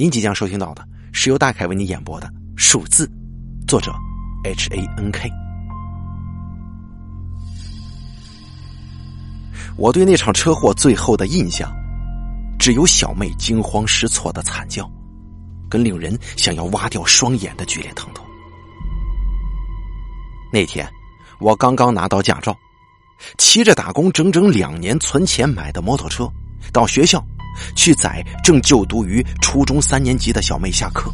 您即将收听到的是由大凯为你演播的《数字》，作者 H A N K。我对那场车祸最后的印象，只有小妹惊慌失措的惨叫，跟令人想要挖掉双眼的剧烈疼痛。那天，我刚刚拿到驾照，骑着打工整整两年存钱买的摩托车，到学校去载正就读于初中三年级的小妹下课。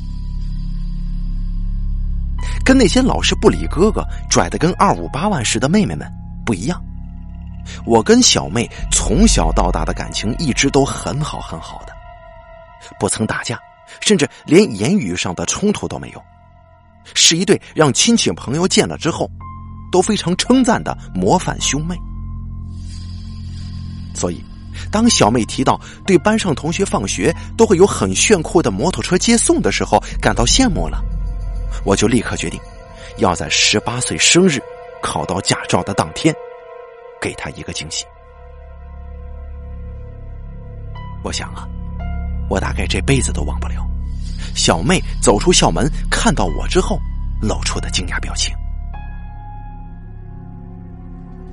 跟那些老是不理哥哥、拽的跟二五八万似的妹妹们不一样。我跟小妹从小到大的感情一直都很好很好的，不曾打架，甚至连言语上的冲突都没有，是一对让亲戚朋友见了之后都非常称赞的模范兄妹。所以，当小妹提到对班上同学放学都会有很炫酷的摩托车接送的时候，感到羡慕了，我就立刻决定要在十八岁生日考到驾照的当天。给他一个惊喜。我想啊，我大概这辈子都忘不了小妹走出校门看到我之后露出的惊讶表情。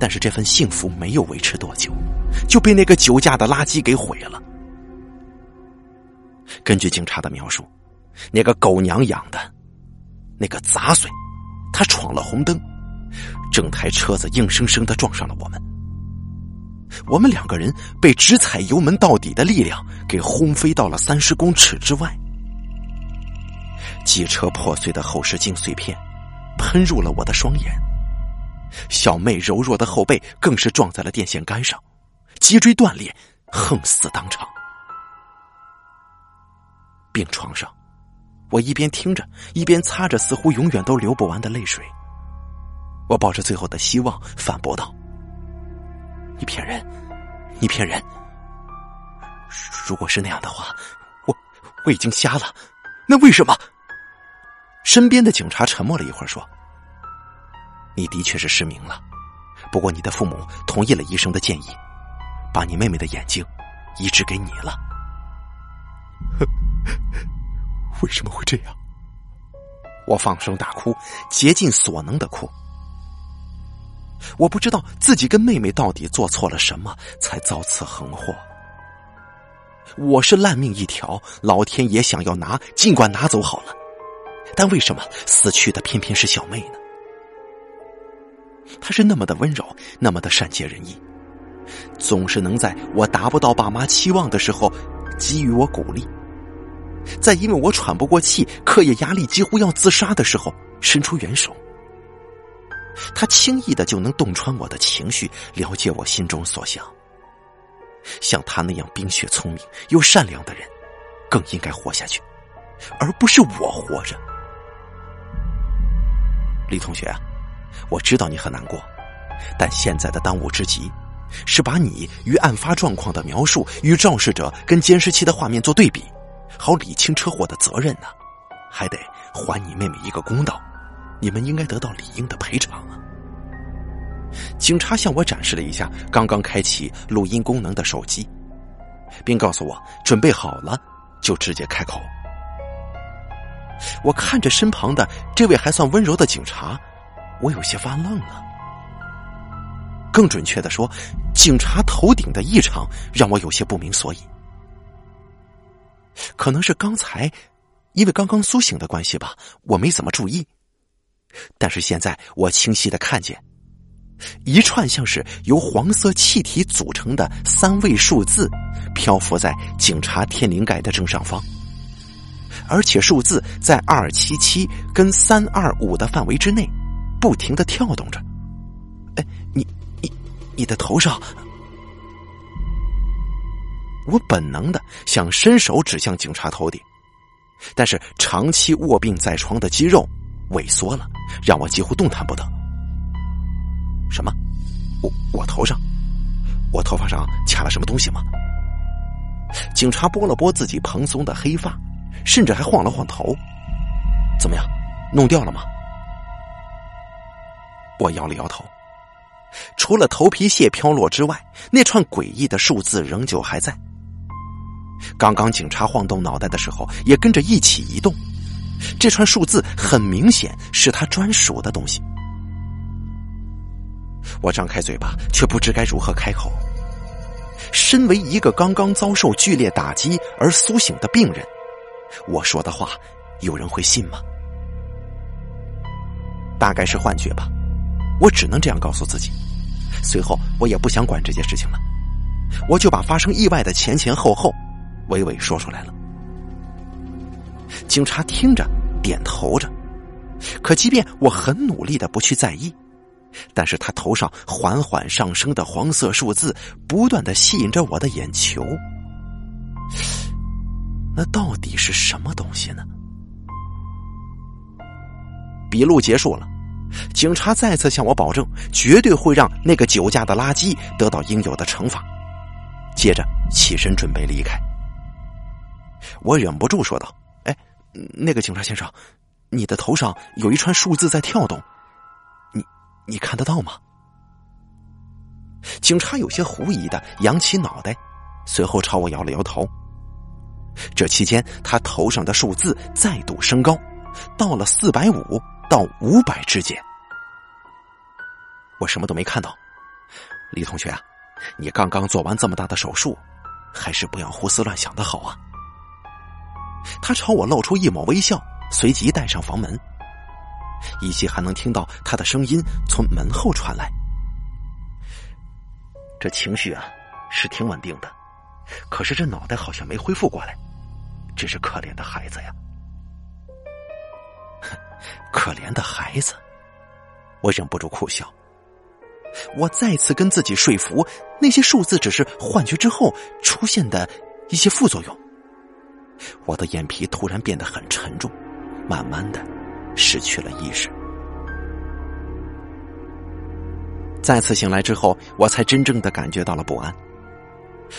但是这份幸福没有维持多久，就被那个酒驾的垃圾给毁了。根据警察的描述，那个狗娘养的，那个杂碎，他闯了红灯。整台车子硬生生的撞上了我们，我们两个人被直踩油门到底的力量给轰飞到了三十公尺之外。机车破碎的后视镜碎片喷入了我的双眼，小妹柔弱的后背更是撞在了电线杆上，脊椎断裂，横死当场。病床上，我一边听着，一边擦着似乎永远都流不完的泪水。我抱着最后的希望反驳道：“你骗人，你骗人！如果是那样的话，我我已经瞎了，那为什么？”身边的警察沉默了一会儿，说：“你的确是失明了，不过你的父母同意了医生的建议，把你妹妹的眼睛移植给你了。为什么会这样？”我放声大哭，竭尽所能的哭。我不知道自己跟妹妹到底做错了什么，才遭此横祸。我是烂命一条，老天爷想要拿，尽管拿走好了。但为什么死去的偏偏是小妹呢？他是那么的温柔，那么的善解人意，总是能在我达不到爸妈期望的时候给予我鼓励，在因为我喘不过气、课业压力几乎要自杀的时候伸出援手。他轻易的就能洞穿我的情绪，了解我心中所想。像他那样冰雪聪明又善良的人，更应该活下去，而不是我活着。李同学啊，我知道你很难过，但现在的当务之急，是把你与案发状况的描述与肇事者跟监视器的画面做对比，好理清车祸的责任呢，还得还你妹妹一个公道。你们应该得到理应的赔偿啊！警察向我展示了一下刚刚开启录音功能的手机，并告诉我准备好了就直接开口。我看着身旁的这位还算温柔的警察，我有些发愣了。更准确的说，警察头顶的异常让我有些不明所以。可能是刚才因为刚刚苏醒的关系吧，我没怎么注意。但是现在我清晰的看见，一串像是由黄色气体组成的三位数字漂浮在警察天灵盖的正上方，而且数字在二七七跟三二五的范围之内不停的跳动着。哎，你你你的头上，我本能的想伸手指向警察头顶，但是长期卧病在床的肌肉。萎缩了，让我几乎动弹不得。什么？我我头上，我头发上卡了什么东西吗？警察拨了拨自己蓬松的黑发，甚至还晃了晃头。怎么样？弄掉了吗？我摇了摇头。除了头皮屑飘落之外，那串诡异的数字仍旧还在。刚刚警察晃动脑袋的时候，也跟着一起移动。这串数字很明显是他专属的东西。我张开嘴巴，却不知该如何开口。身为一个刚刚遭受剧烈打击而苏醒的病人，我说的话，有人会信吗？大概是幻觉吧，我只能这样告诉自己。随后，我也不想管这件事情了，我就把发生意外的前前后后，娓娓说出来了。警察听着，点头着，可即便我很努力的不去在意。但是他头上缓缓上升的黄色数字，不断的吸引着我的眼球。那到底是什么东西呢？笔录结束了，警察再次向我保证，绝对会让那个酒驾的垃圾得到应有的惩罚。接着起身准备离开，我忍不住说道：“哎，那个警察先生，你的头上有一串数字在跳动。”你你看得到吗？警察有些狐疑的扬起脑袋，随后朝我摇了摇头。这期间，他头上的数字再度升高，到了四百五到五百之间。我什么都没看到。李同学啊，你刚刚做完这么大的手术，还是不要胡思乱想的好啊。他朝我露出一抹微笑，随即带上房门。依稀还能听到他的声音从门后传来。这情绪啊，是挺稳定的，可是这脑袋好像没恢复过来，真是可怜的孩子呀！可怜的孩子，我忍不住苦笑。我再次跟自己说服，那些数字只是幻觉之后出现的一些副作用。我的眼皮突然变得很沉重，慢慢的。失去了意识。再次醒来之后，我才真正的感觉到了不安。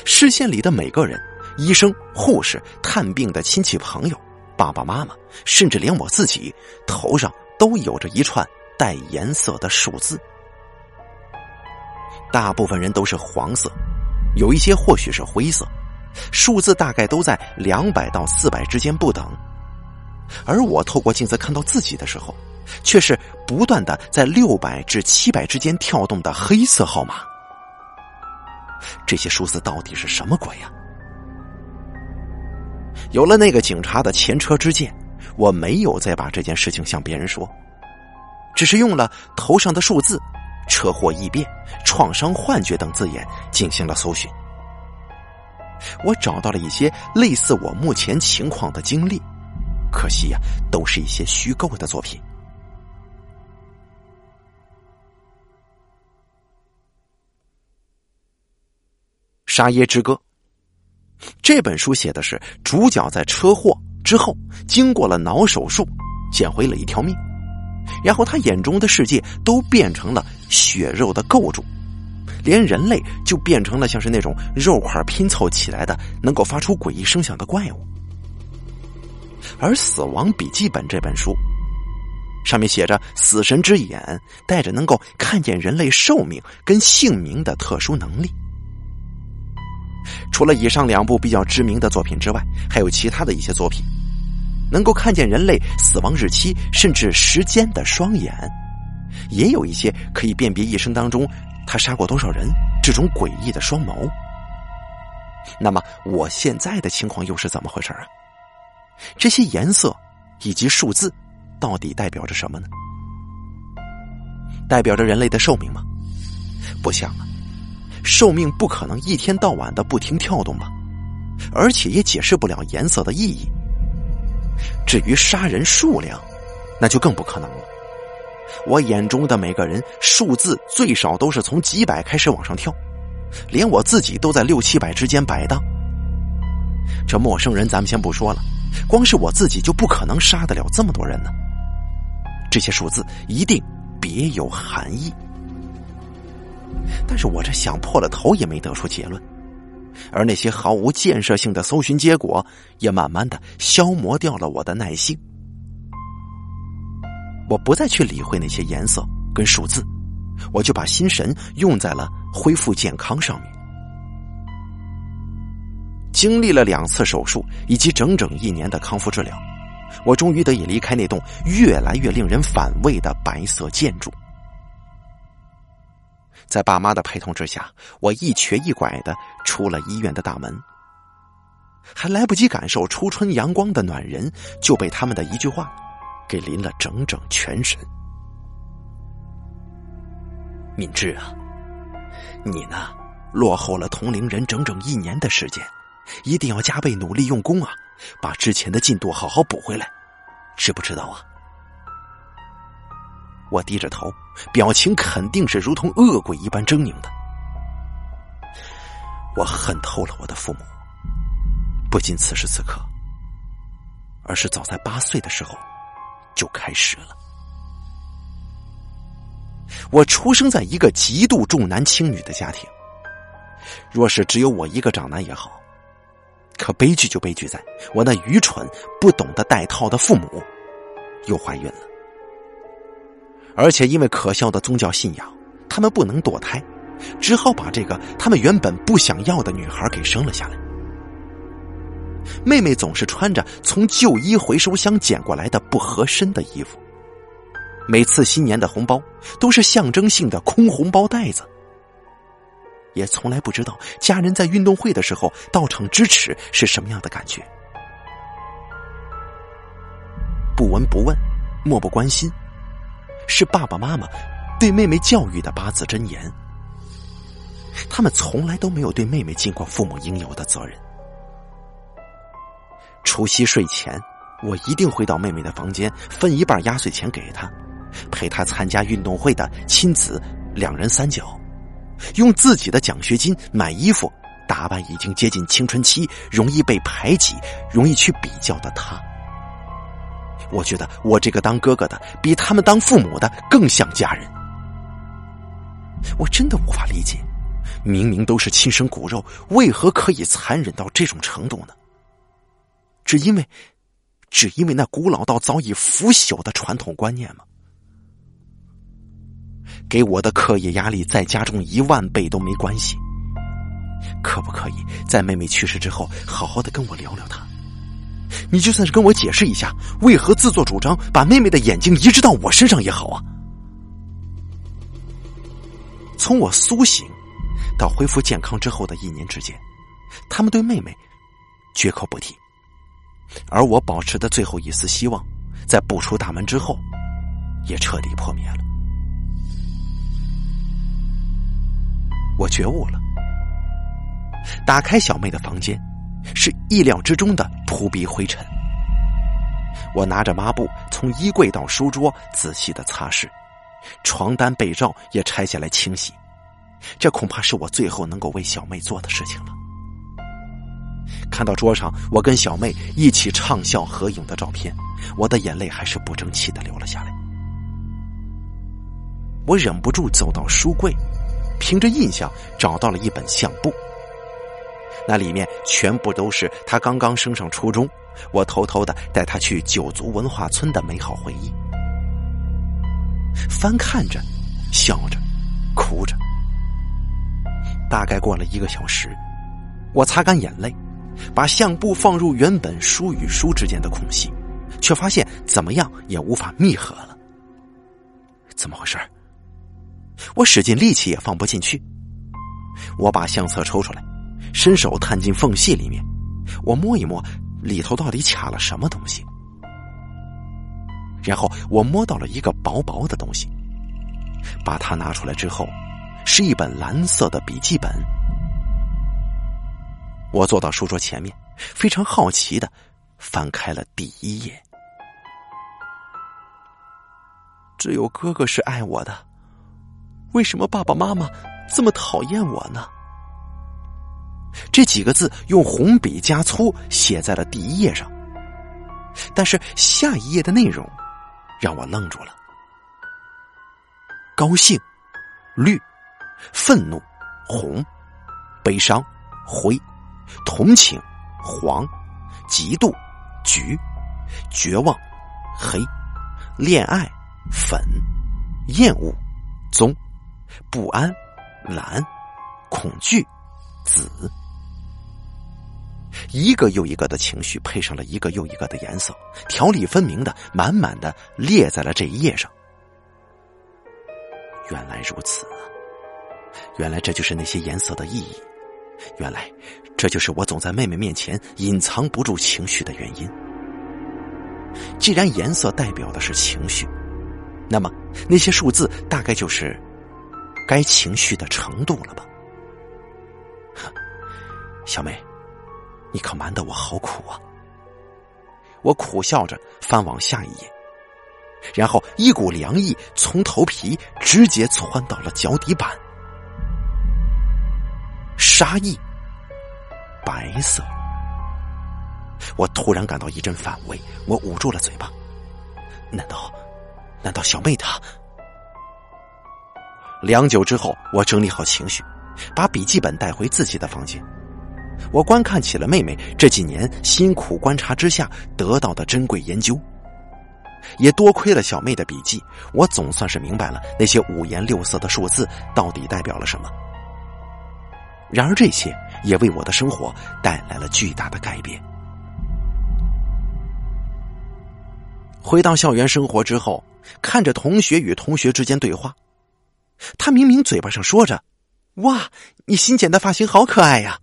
视线里的每个人，医生、护士、探病的亲戚朋友、爸爸妈妈，甚至连我自己，头上都有着一串带颜色的数字。大部分人都是黄色，有一些或许是灰色，数字大概都在两百到四百之间不等。而我透过镜子看到自己的时候，却是不断的在六百至七百之间跳动的黑色号码。这些数字到底是什么鬼呀？有了那个警察的前车之鉴，我没有再把这件事情向别人说，只是用了头上的数字、车祸异变、创伤幻觉等字眼进行了搜寻。我找到了一些类似我目前情况的经历。可惜呀，都是一些虚构的作品。《沙耶之歌》这本书写的是主角在车祸之后经过了脑手术，捡回了一条命，然后他眼中的世界都变成了血肉的构筑，连人类就变成了像是那种肉块拼凑起来的能够发出诡异声响的怪物。而《死亡笔记本》这本书，上面写着“死神之眼”带着能够看见人类寿命跟姓名的特殊能力。除了以上两部比较知名的作品之外，还有其他的一些作品，能够看见人类死亡日期甚至时间的双眼，也有一些可以辨别一生当中他杀过多少人这种诡异的双眸。那么我现在的情况又是怎么回事啊？这些颜色以及数字，到底代表着什么呢？代表着人类的寿命吗？不像啊，寿命不可能一天到晚的不停跳动吧，而且也解释不了颜色的意义。至于杀人数量，那就更不可能了。我眼中的每个人，数字最少都是从几百开始往上跳，连我自己都在六七百之间摆荡。这陌生人咱们先不说了。光是我自己就不可能杀得了这么多人呢。这些数字一定别有含义，但是我这想破了头也没得出结论，而那些毫无建设性的搜寻结果也慢慢的消磨掉了我的耐心。我不再去理会那些颜色跟数字，我就把心神用在了恢复健康上面。经历了两次手术以及整整一年的康复治疗，我终于得以离开那栋越来越令人反胃的白色建筑。在爸妈的陪同之下，我一瘸一拐的出了医院的大门，还来不及感受初春阳光的暖人，就被他们的一句话给淋了整整全身。敏智啊，你呢，落后了同龄人整整一年的时间，一定要加倍努力用功啊，把之前的进度好好补回来，知不知道啊？我低着头，表情肯定是如同恶鬼一般狰狞的。我恨透了我的父母，不仅此时此刻，而是早在八岁的时候就开始了。我出生在一个极度重男轻女的家庭，若是只有我一个长男也好，可悲剧就悲剧在我那愚蠢不懂得带套的父母又怀孕了。而且因为可笑的宗教信仰，他们不能堕胎，只好把这个他们原本不想要的女孩给生了下来。妹妹总是穿着从旧衣回收箱捡过来的不合身的衣服，每次新年的红包都是象征性的空红包袋子，也从来不知道家人在运动会的时候到场支持是什么样的感觉。不闻不问，漠不关心。是爸爸妈妈对妹妹教育的八字真言。他们从来都没有对妹妹尽过父母应有的责任。除夕睡前，我一定会到妹妹的房间分一半压岁钱给她，陪她参加运动会的亲子两人三角，用自己的奖学金买衣服打扮已经接近青春期、容易被排挤、容易去比较的她。我觉得我这个当哥哥的比他们当父母的更像家人。我真的无法理解，明明都是亲生骨肉，为何可以残忍到这种程度呢？只因为，只因为那古老到早已腐朽的传统观念吗？给我的课业压力再加重一万倍都没关系。可不可以在妹妹去世之后，好好的跟我聊聊她？你就算是跟我解释一下，为何自作主张把妹妹的眼睛移植到我身上也好啊。从我苏醒到恢复健康之后的一年之间，他们对妹妹绝口不提，而我保持的最后一丝希望，在步出大门之后，也彻底破灭了。我觉悟了，打开小妹的房间。是意料之中的扑鼻灰尘。我拿着抹布从衣柜到书桌仔细的擦拭，床单被罩也拆下来清洗。这恐怕是我最后能够为小妹做的事情了。看到桌上我跟小妹一起畅笑合影的照片，我的眼泪还是不争气的流了下来。我忍不住走到书柜，凭着印象找到了一本相簿。那里面全部都是他刚刚升上初中，我偷偷的带他去九族文化村的美好回忆。翻看着，笑着，哭着。大概过了一个小时，我擦干眼泪，把相簿放入原本书与书之间的空隙，却发现怎么样也无法密合了。怎么回事？我使尽力气也放不进去。我把相册抽出来。伸手探进缝隙里面，我摸一摸，里头到底卡了什么东西？然后我摸到了一个薄薄的东西，把它拿出来之后，是一本蓝色的笔记本。我坐到书桌前面，非常好奇的翻开了第一页。只有哥哥是爱我的，为什么爸爸妈妈这么讨厌我呢？这几个字用红笔加粗写在了第一页上，但是下一页的内容让我愣住了：高兴、绿、愤怒、红、悲伤、灰、同情、黄、嫉妒、橘、绝望、黑、恋爱、粉、厌恶、棕、不安、蓝、恐惧、紫。一个又一个的情绪配上了一个又一个的颜色，条理分明的满满的列在了这一页上。原来如此啊！原来这就是那些颜色的意义。原来这就是我总在妹妹面前隐藏不住情绪的原因。既然颜色代表的是情绪，那么那些数字大概就是该情绪的程度了吧？小妹，你可瞒得我好苦啊！我苦笑着翻往下一页，然后一股凉意从头皮直接窜到了脚底板。杀意，白色。我突然感到一阵反胃，我捂住了嘴巴。难道，难道小妹她？良久之后，我整理好情绪，把笔记本带回自己的房间。我观看起了妹妹这几年辛苦观察之下得到的珍贵研究，也多亏了小妹的笔记，我总算是明白了那些五颜六色的数字到底代表了什么。然而，这些也为我的生活带来了巨大的改变。回到校园生活之后，看着同学与同学之间对话，他明明嘴巴上说着“哇，你新剪的发型好可爱呀”。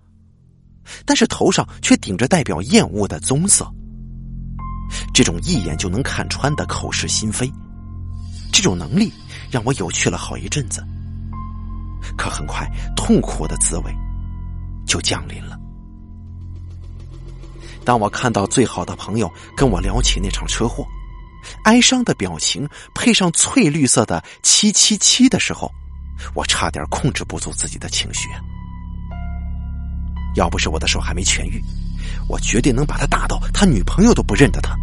但是头上却顶着代表厌恶的棕色，这种一眼就能看穿的口是心非，这种能力让我有趣了好一阵子。可很快，痛苦的滋味就降临了。当我看到最好的朋友跟我聊起那场车祸，哀伤的表情配上翠绿色的七七七的时候，我差点控制不住自己的情绪。要不是我的手还没痊愈，我绝对能把他打到他女朋友都不认得他。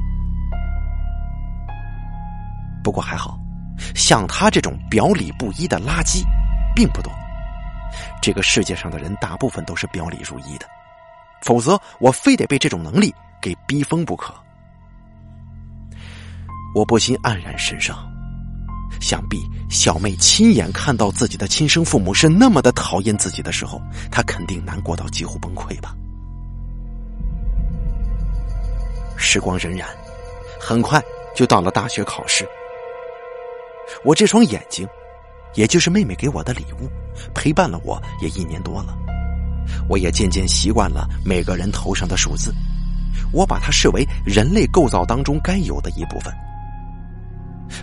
不过还好，像他这种表里不一的垃圾并不多。这个世界上的人大部分都是表里如一的，否则我非得被这种能力给逼疯不可。我不禁黯然神伤。想必小妹亲眼看到自己的亲生父母是那么的讨厌自己的时候，她肯定难过到几乎崩溃吧。时光荏苒，很快就到了大学考试。我这双眼睛，也就是妹妹给我的礼物，陪伴了我也一年多了。我也渐渐习惯了每个人头上的数字，我把它视为人类构造当中该有的一部分。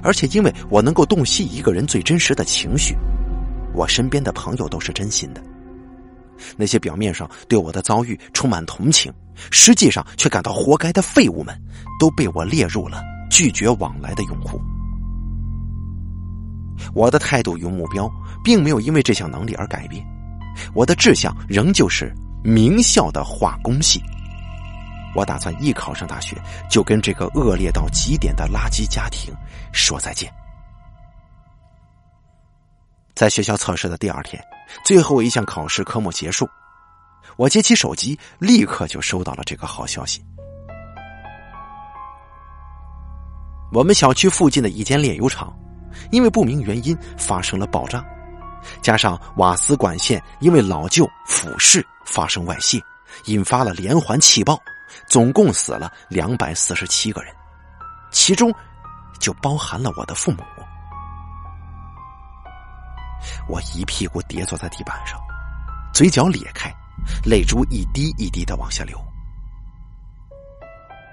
而且，因为我能够洞悉一个人最真实的情绪，我身边的朋友都是真心的。那些表面上对我的遭遇充满同情，实际上却感到活该的废物们，都被我列入了拒绝往来的用户。我的态度与目标并没有因为这项能力而改变，我的志向仍旧是名校的化工系。我打算一考上大学，就跟这个恶劣到极点的垃圾家庭说再见。在学校测试的第二天，最后一项考试科目结束，我接起手机，立刻就收到了这个好消息。我们小区附近的一间炼油厂，因为不明原因发生了爆炸，加上瓦斯管线因为老旧腐蚀发生外泄，引发了连环气爆。总共死了两百四十七个人，其中就包含了我的父母。我一屁股跌坐在地板上，嘴角裂开，泪珠一滴一滴的往下流。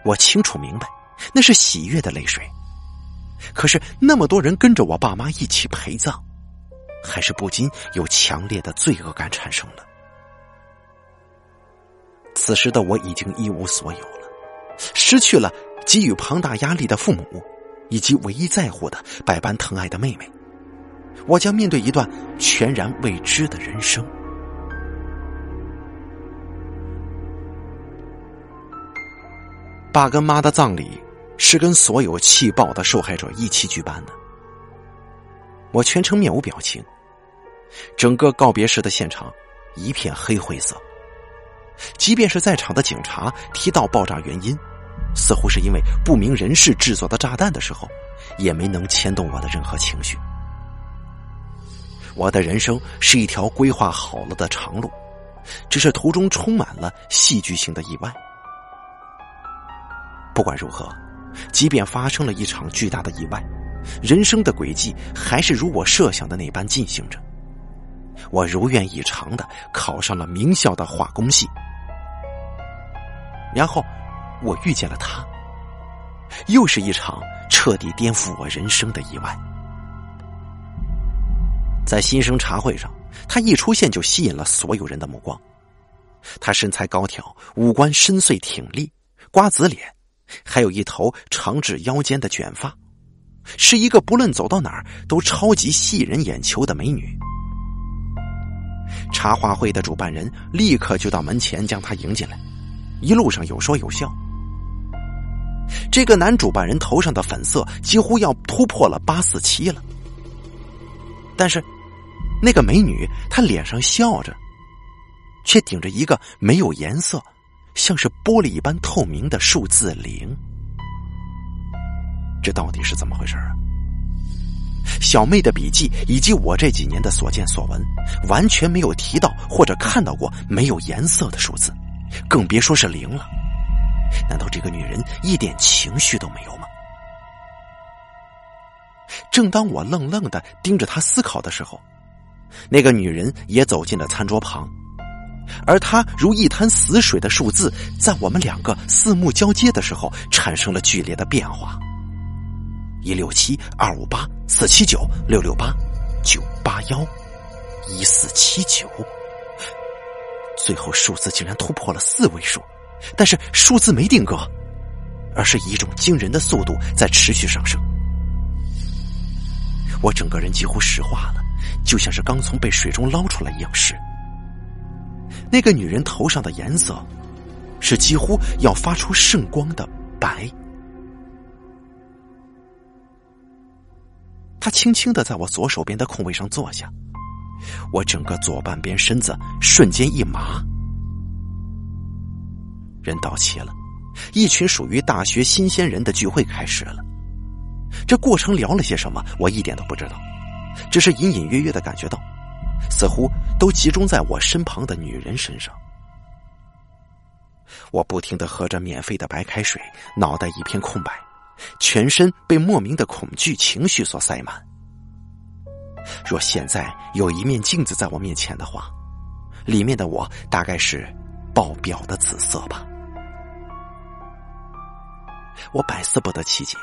我清楚明白，那是喜悦的泪水。可是那么多人跟着我爸妈一起陪葬，还是不禁有强烈的罪恶感产生了。此时的我已经一无所有了，失去了给予庞大压力的父母，以及唯一在乎的、百般疼爱的妹妹。我将面对一段全然未知的人生。爸跟妈的葬礼是跟所有气爆的受害者一起举办的，我全程面无表情。整个告别式的现场一片黑灰色。即便是在场的警察提到爆炸原因，似乎是因为不明人士制作的炸弹的时候，也没能牵动我的任何情绪。我的人生是一条规划好了的长路，只是途中充满了戏剧性的意外。不管如何，即便发生了一场巨大的意外，人生的轨迹还是如我设想的那般进行着。我如愿以偿的考上了名校的化工系，然后我遇见了他，又是一场彻底颠覆我人生的意外。在新生茶会上，他一出现就吸引了所有人的目光。他身材高挑，五官深邃挺立，瓜子脸，还有一头长至腰间的卷发，是一个不论走到哪儿都超级吸引人眼球的美女。茶话会的主办人立刻就到门前将她迎进来，一路上有说有笑。这个男主办人头上的粉色几乎要突破了八四七了，但是那个美女她脸上笑着。却顶着一个没有颜色、像是玻璃一般透明的数字零，这到底是怎么回事啊？小妹的笔记以及我这几年的所见所闻，完全没有提到或者看到过没有颜色的数字，更别说是零了。难道这个女人一点情绪都没有吗？正当我愣愣的盯着她思考的时候，那个女人也走进了餐桌旁。而她如一滩死水的数字，在我们两个四目交接的时候，产生了剧烈的变化。一六七二五八四七九六六八九八幺一四七九，最后数字竟然突破了四位数，但是数字没定格，而是以一种惊人的速度在持续上升。我整个人几乎石化了，就像是刚从被水中捞出来一样湿。那个女人头上的颜色，是几乎要发出圣光的白。她轻轻的在我左手边的空位上坐下，我整个左半边身子瞬间一麻。人到齐了，一群属于大学新鲜人的聚会开始了。这过程聊了些什么，我一点都不知道，只是隐隐约约的感觉到。似乎都集中在我身旁的女人身上。我不停的喝着免费的白开水，脑袋一片空白，全身被莫名的恐惧情绪所塞满。若现在有一面镜子在我面前的话，里面的我大概是爆表的紫色吧。我百思不得其解，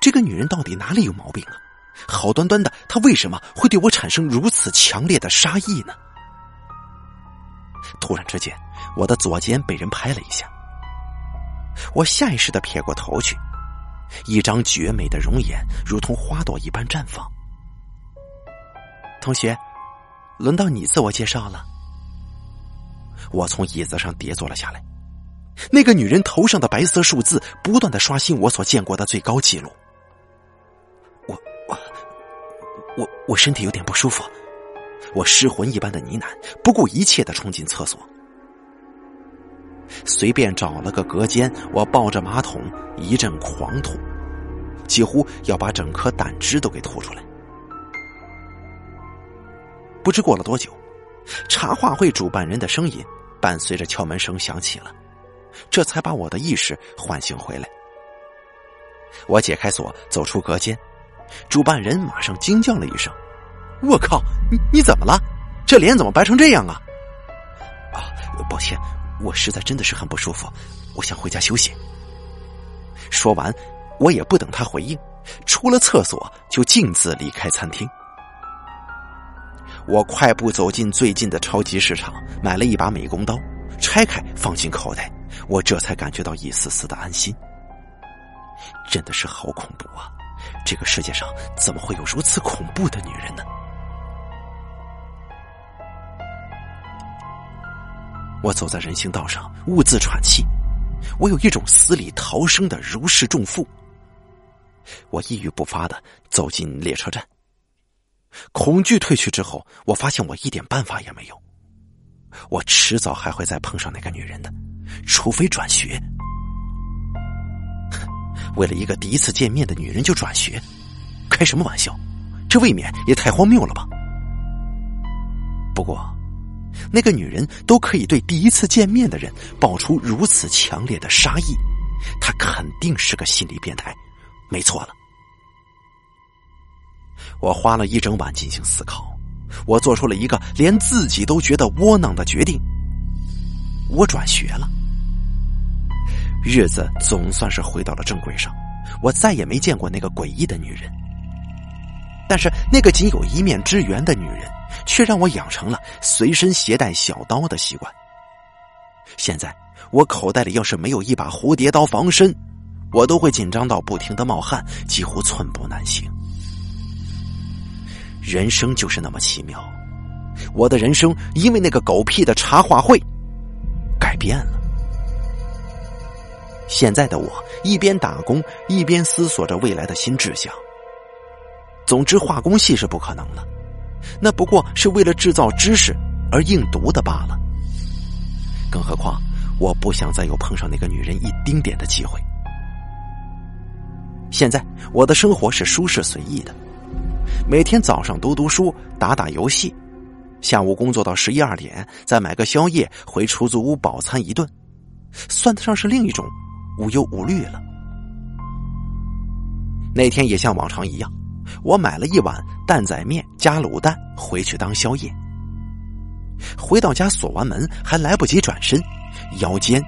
这个女人到底哪里有毛病啊？好端端的，她为什么会对我产生如此强烈的杀意呢？突然之间，我的左肩被人拍了一下，我下意识的撇过头去，一张绝美的容颜如同花朵一般绽放。同学，轮到你自我介绍了。我从椅子上跌坐了下来，那个女人头上的白色数字不断的刷新我所见过的最高纪录。我我我身体有点不舒服，我失魂一般的呢喃，不顾一切的冲进厕所，随便找了个隔间，我抱着马桶一阵狂吐，几乎要把整颗胆汁都给吐出来。不知过了多久，茶话会主办人的声音伴随着敲门声响起了，这才把我的意识唤醒回来。我解开锁，走出隔间。主办人马上惊叫了一声：“我靠，你你怎么了？这脸怎么白成这样啊？”啊，抱歉，我实在真的是很不舒服，我想回家休息。说完，我也不等他回应，出了厕所就径自离开餐厅。我快步走进最近的超级市场，买了一把美工刀，拆开放进口袋，我这才感觉到一丝丝的安心。真的是好恐怖啊！这个世界上怎么会有如此恐怖的女人呢？我走在人行道上，兀自喘气。我有一种死里逃生的如释重负。我一语不发的走进列车站。恐惧退去之后，我发现我一点办法也没有。我迟早还会再碰上那个女人的，除非转学。为了一个第一次见面的女人就转学，开什么玩笑？这未免也太荒谬了吧！不过，那个女人都可以对第一次见面的人爆出如此强烈的杀意，她肯定是个心理变态，没错了。我花了一整晚进行思考，我做出了一个连自己都觉得窝囊的决定：我转学了。日子总算是回到了正轨上，我再也没见过那个诡异的女人。但是那个仅有一面之缘的女人，却让我养成了随身携带小刀的习惯。现在我口袋里要是没有一把蝴蝶刀防身，我都会紧张到不停的冒汗，几乎寸步难行。人生就是那么奇妙，我的人生因为那个狗屁的茶话会改变了。现在的我一边打工，一边思索着未来的新志向。总之，化工系是不可能了，那不过是为了制造知识而硬读的罢了。更何况，我不想再有碰上那个女人一丁点的机会。现在，我的生活是舒适随意的。每天早上读读书、打打游戏，下午工作到十一二点，再买个宵夜回出租屋饱餐一顿，算得上是另一种无忧无虑了。那天也像往常一样，我买了一碗蛋仔面加卤蛋回去当宵夜。回到家锁完门，还来不及转身，腰间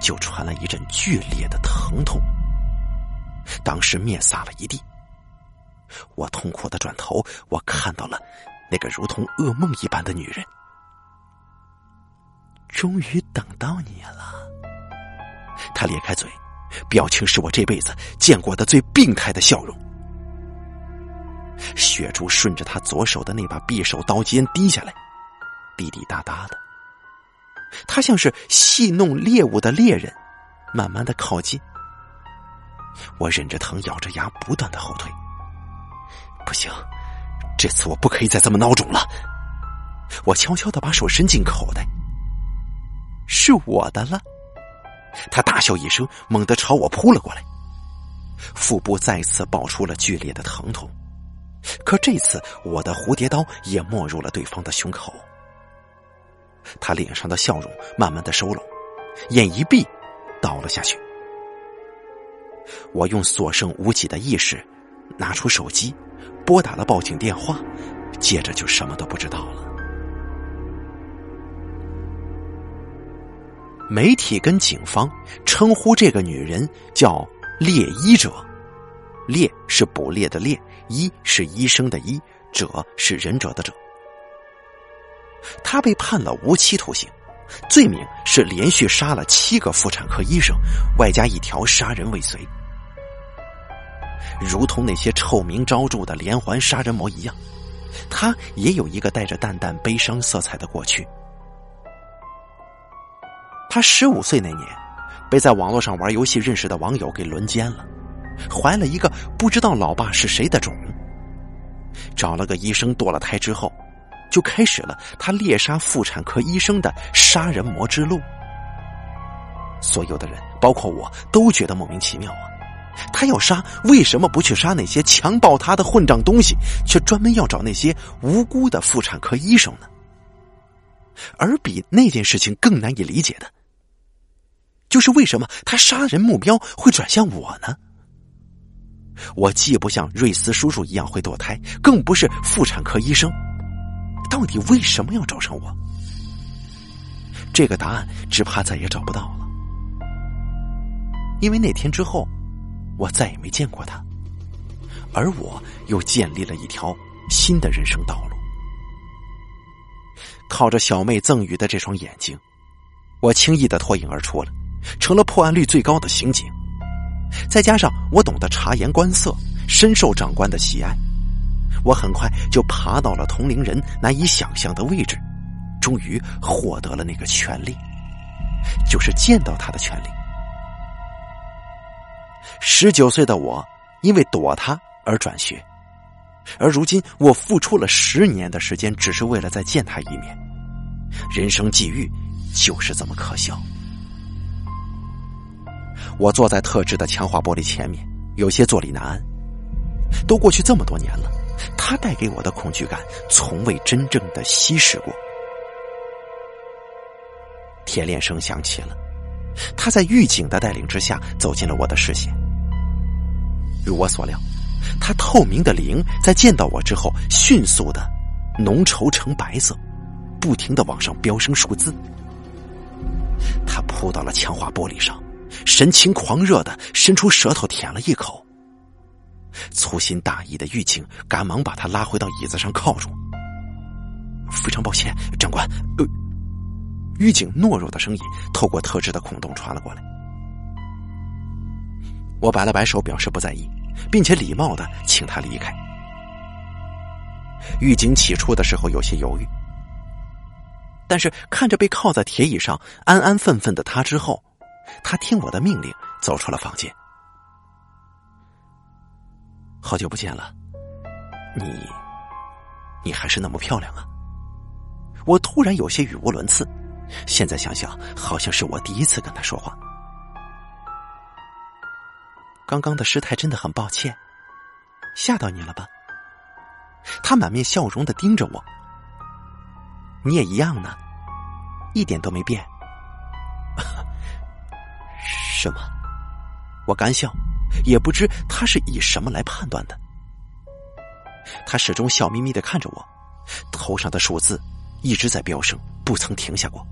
就传来一阵剧烈的疼痛，当时面撒了一地。我痛苦的转头，我看到了那个如同噩梦一般的女人。终于等到你了。她咧开嘴，表情是我这辈子见过的最病态的笑容。血珠顺着他左手的那把匕首刀尖滴下来，滴滴答答的。他像是戏弄猎物的猎人，慢慢的靠近。我忍着疼，咬着牙，不断的后退。不行，这次我不可以再这么孬种了。我悄悄的把手伸进口袋，是我的了。他大笑一声，猛地朝我扑了过来，腹部再次爆出了剧烈的疼痛。可这次我的蝴蝶刀也没入了对方的胸口。他脸上的笑容慢慢的收拢，眼一闭，倒了下去。我用所剩无几的意识拿出手机。拨打了报警电话，接着就什么都不知道了。媒体跟警方称呼这个女人叫猎医者，猎是捕猎的猎，医是医生的医，者是忍者的者。他被判了无期徒刑，罪名是连续杀了七个妇产科医生，外加一条杀人未遂。如同那些臭名昭著的连环杀人魔一样，他也有一个带着淡淡悲伤色彩的过去。他十五岁那年，被在网络上玩游戏认识的网友给轮奸了，怀了一个不知道老爸是谁的种。找了个医生堕了胎之后，就开始了他猎杀妇产科医生的杀人魔之路。所有的人，包括我都觉得莫名其妙啊。他要杀，为什么不去杀那些强暴他的混账东西，却专门要找那些无辜的妇产科医生呢？而比那件事情更难以理解的，就是为什么他杀人目标会转向我呢？我既不像瑞斯叔叔一样会堕胎，更不是妇产科医生，到底为什么要找上我？这个答案只怕再也找不到了，因为那天之后。我再也没见过他，而我又建立了一条新的人生道路。靠着小妹赠予的这双眼睛，我轻易的脱颖而出了，成了破案率最高的刑警。再加上我懂得察言观色，深受长官的喜爱，我很快就爬到了同龄人难以想象的位置，终于获得了那个权利，就是见到他的权利。十九岁的我，因为躲他而转学，而如今我付出了十年的时间，只是为了再见他一面。人生际遇就是这么可笑。我坐在特制的强化玻璃前面，有些坐立难安。都过去这么多年了，他带给我的恐惧感从未真正的稀释过。铁链声响起了，他在狱警的带领之下走进了我的视线。如我所料，他透明的灵在见到我之后，迅速的浓稠成白色，不停的往上飙升数字。他扑到了强化玻璃上，神情狂热的伸出舌头舔了一口。粗心大意的狱警赶忙把他拉回到椅子上靠住。非常抱歉，长官。呃，狱警懦弱的声音透过特制的孔洞传了过来。我摆了摆手，表示不在意，并且礼貌的请他离开。狱警起初的时候有些犹豫，但是看着被靠在铁椅上安安分分的他之后，他听我的命令走出了房间。好久不见了，你，你还是那么漂亮啊！我突然有些语无伦次，现在想想，好像是我第一次跟他说话。刚刚的失态真的很抱歉，吓到你了吧？他满面笑容的盯着我，你也一样呢，一点都没变。什么？我干笑，也不知他是以什么来判断的。他始终笑眯眯的看着我，头上的数字。一直在飙升，不曾停下过。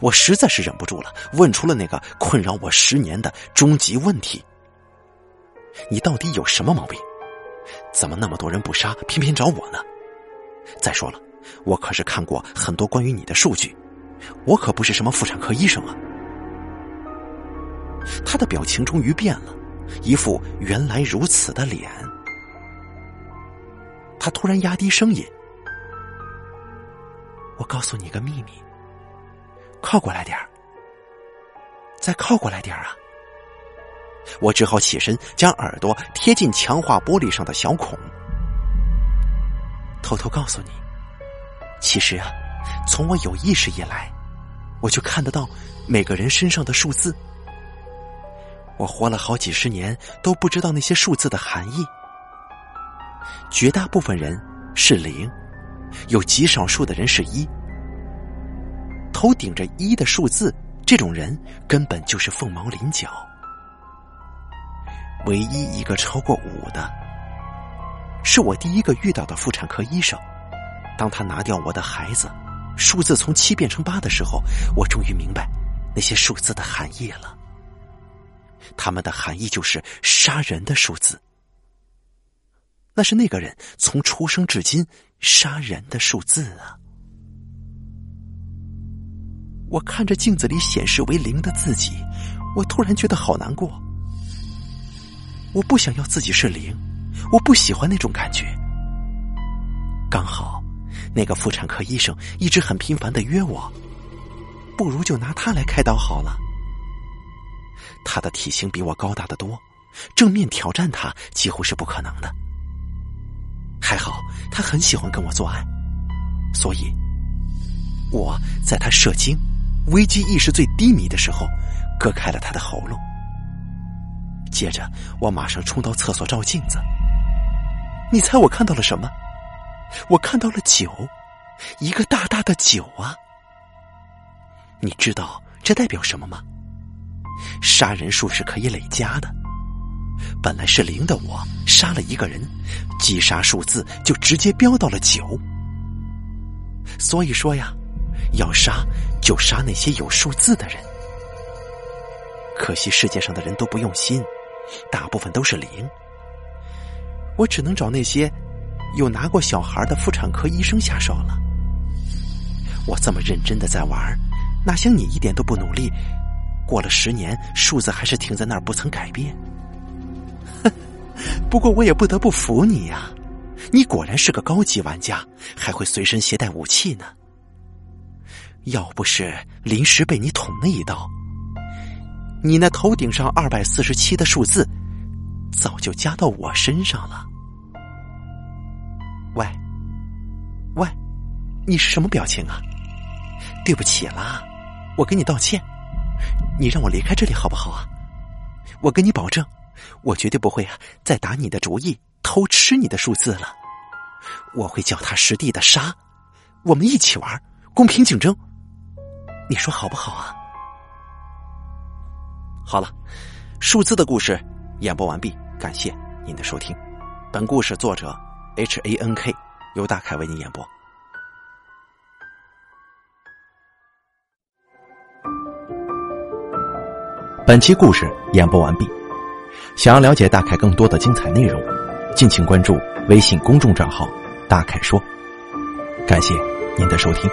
我实在是忍不住了，问出了那个困扰我十年的终极问题：你到底有什么毛病？怎么那么多人不杀，偏偏找我呢？再说了，我可是看过很多关于你的数据，我可不是什么妇产科医生啊。他的表情终于变了，一副原来如此的脸。他突然压低声音。我告诉你个秘密，靠过来点儿，再靠过来点儿啊！我只好起身，将耳朵贴近强化玻璃上的小孔，偷偷告诉你，其实啊，从我有意识以来，我就看得到每个人身上的数字。我活了好几十年，都不知道那些数字的含义。绝大部分人是零。有极少数的人是一，头顶着一的数字，这种人根本就是凤毛麟角。唯一一个超过五的，是我第一个遇到的妇产科医生。当他拿掉我的孩子，数字从七变成八的时候，我终于明白那些数字的含义了。他们的含义就是杀人的数字。那是那个人从出生至今杀人的数字啊！我看着镜子里显示为零的自己，我突然觉得好难过。我不想要自己是零，我不喜欢那种感觉。刚好那个妇产科医生一直很频繁的约我，不如就拿他来开刀好了。他的体型比我高大的多，正面挑战他几乎是不可能的。还好，他很喜欢跟我做爱，所以我在他射精、危机意识最低迷的时候，割开了他的喉咙。接着，我马上冲到厕所照镜子。你猜我看到了什么？我看到了九，一个大大的九啊！你知道这代表什么吗？杀人数是可以累加的。本来是零的我杀了一个人，击杀数字就直接飙到了九。所以说呀，要杀就杀那些有数字的人。可惜世界上的人都不用心，大部分都是零。我只能找那些有拿过小孩的妇产科医生下手了。我这么认真的在玩，哪像你一点都不努力，过了十年数字还是停在那儿不曾改变。不过我也不得不服你呀，你果然是个高级玩家，还会随身携带武器呢。要不是临时被你捅了一刀，你那头顶上二百四十七的数字，早就加到我身上了。喂，喂，你是什么表情啊？对不起啦，我跟你道歉，你让我离开这里好不好啊？我跟你保证。我绝对不会啊，再打你的主意，偷吃你的数字了。我会脚踏实地的杀，我们一起玩，公平竞争。你说好不好啊？好了，数字的故事演播完毕，感谢您的收听。本故事作者 H A N K 由大凯为您演播。本期故事演播完毕。想要了解大凯更多的精彩内容，敬请关注微信公众账号“大凯说”。感谢您的收听。